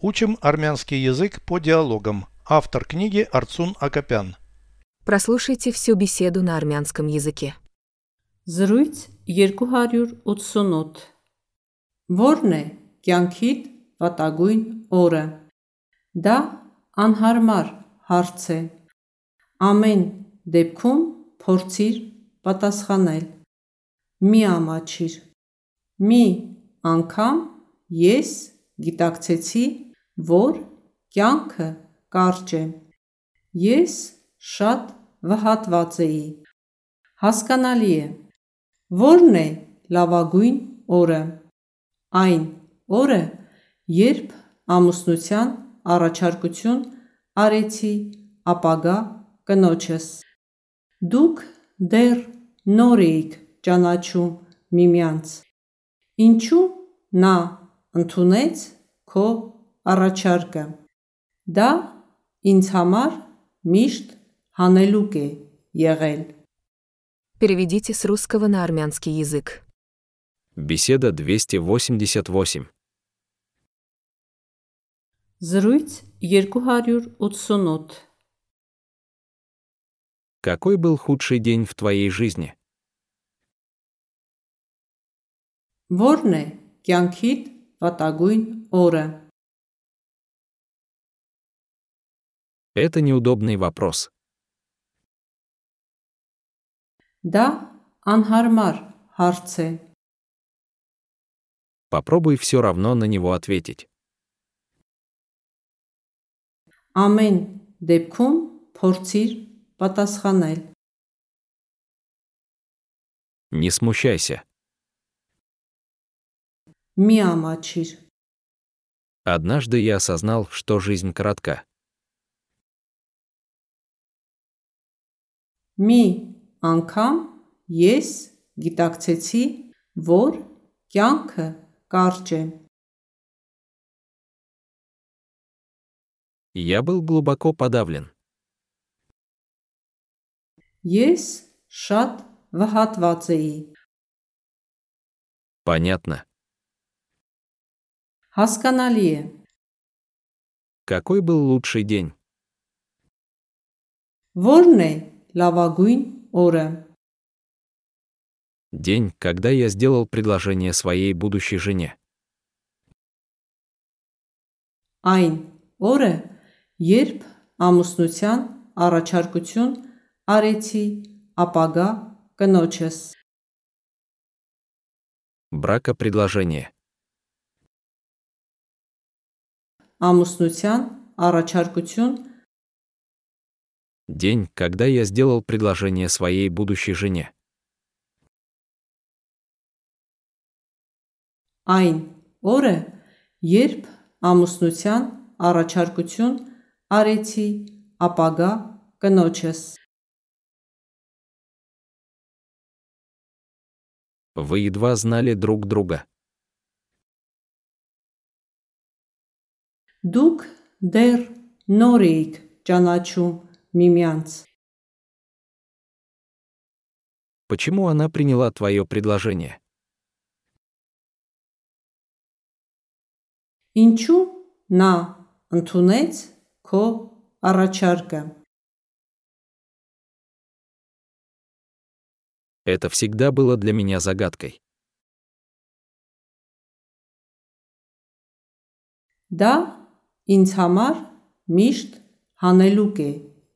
Учим армянский язык по диалогам. Автор книги Арцун Акопян. Прослушайте всю беседу на армянском языке. Զրույց 288 Որն է կյանքիդ վատագույն օրը Դա անհարմար հարց է Ամեն դեպքում փորձիր պատասխանել Մի ամաչիր Մի անգամ ես գիտակցեցի, որ կյանքը կարճ է Ես շատ վհատված էի Հասկանալի է Որն է լավագույն օրը Այն օրը, երբ ամուսնության առաջարկություն արեցի ապագա կնոջս Դուք դեռ նոր էիք ճանաչում միմյանց Ինչու նա ընդունեց քո առաջարկը Դա ինձ համար միշտ հանելուկ է եղել Переведите с русского на армянский язык. Беседа 288. Զրույց 288 Какой был худший день в твоей жизни? Որն է կյանքիդ վատագույն օրը Это неудобный вопрос. Դա անհարմար հարց է Попробуй все равно на него ответить. Ամեն դեպքում փորձիր պատասխանել Не смущайся. Մի ամաչիր Однажды я осознал, что жизнь коротка. Մի անգամ ես գիտակցեցի, որ կյանքը կարճ է Я был глубоко подавлен. Ես շատ վհատված էի Понятно. Հասկանալի է Какой был лучший день? Որն է լավագույն օրը День, когда я сделал предложение своей будущей жене. Այն օրը, երբ ամուսնության առաջարկություն արեցի ապագա կնոջս Бракопредложение. ամուսնության առաջարկություն День, когда я сделал предложение своей будущей жене. Այն օրը, երբ ամուսնության առաջարկություն արեցի ապագա կնոջս Вы едва знали друг друга. Դուք դեռ նոր էիք ճանաչում միմյանց Почему она приняла твое предложение? Ինչու նա ընդունեց քո առաջարկը Это всегда было для меня загадкой. Դա ինձ համար միշտ հանելուկ է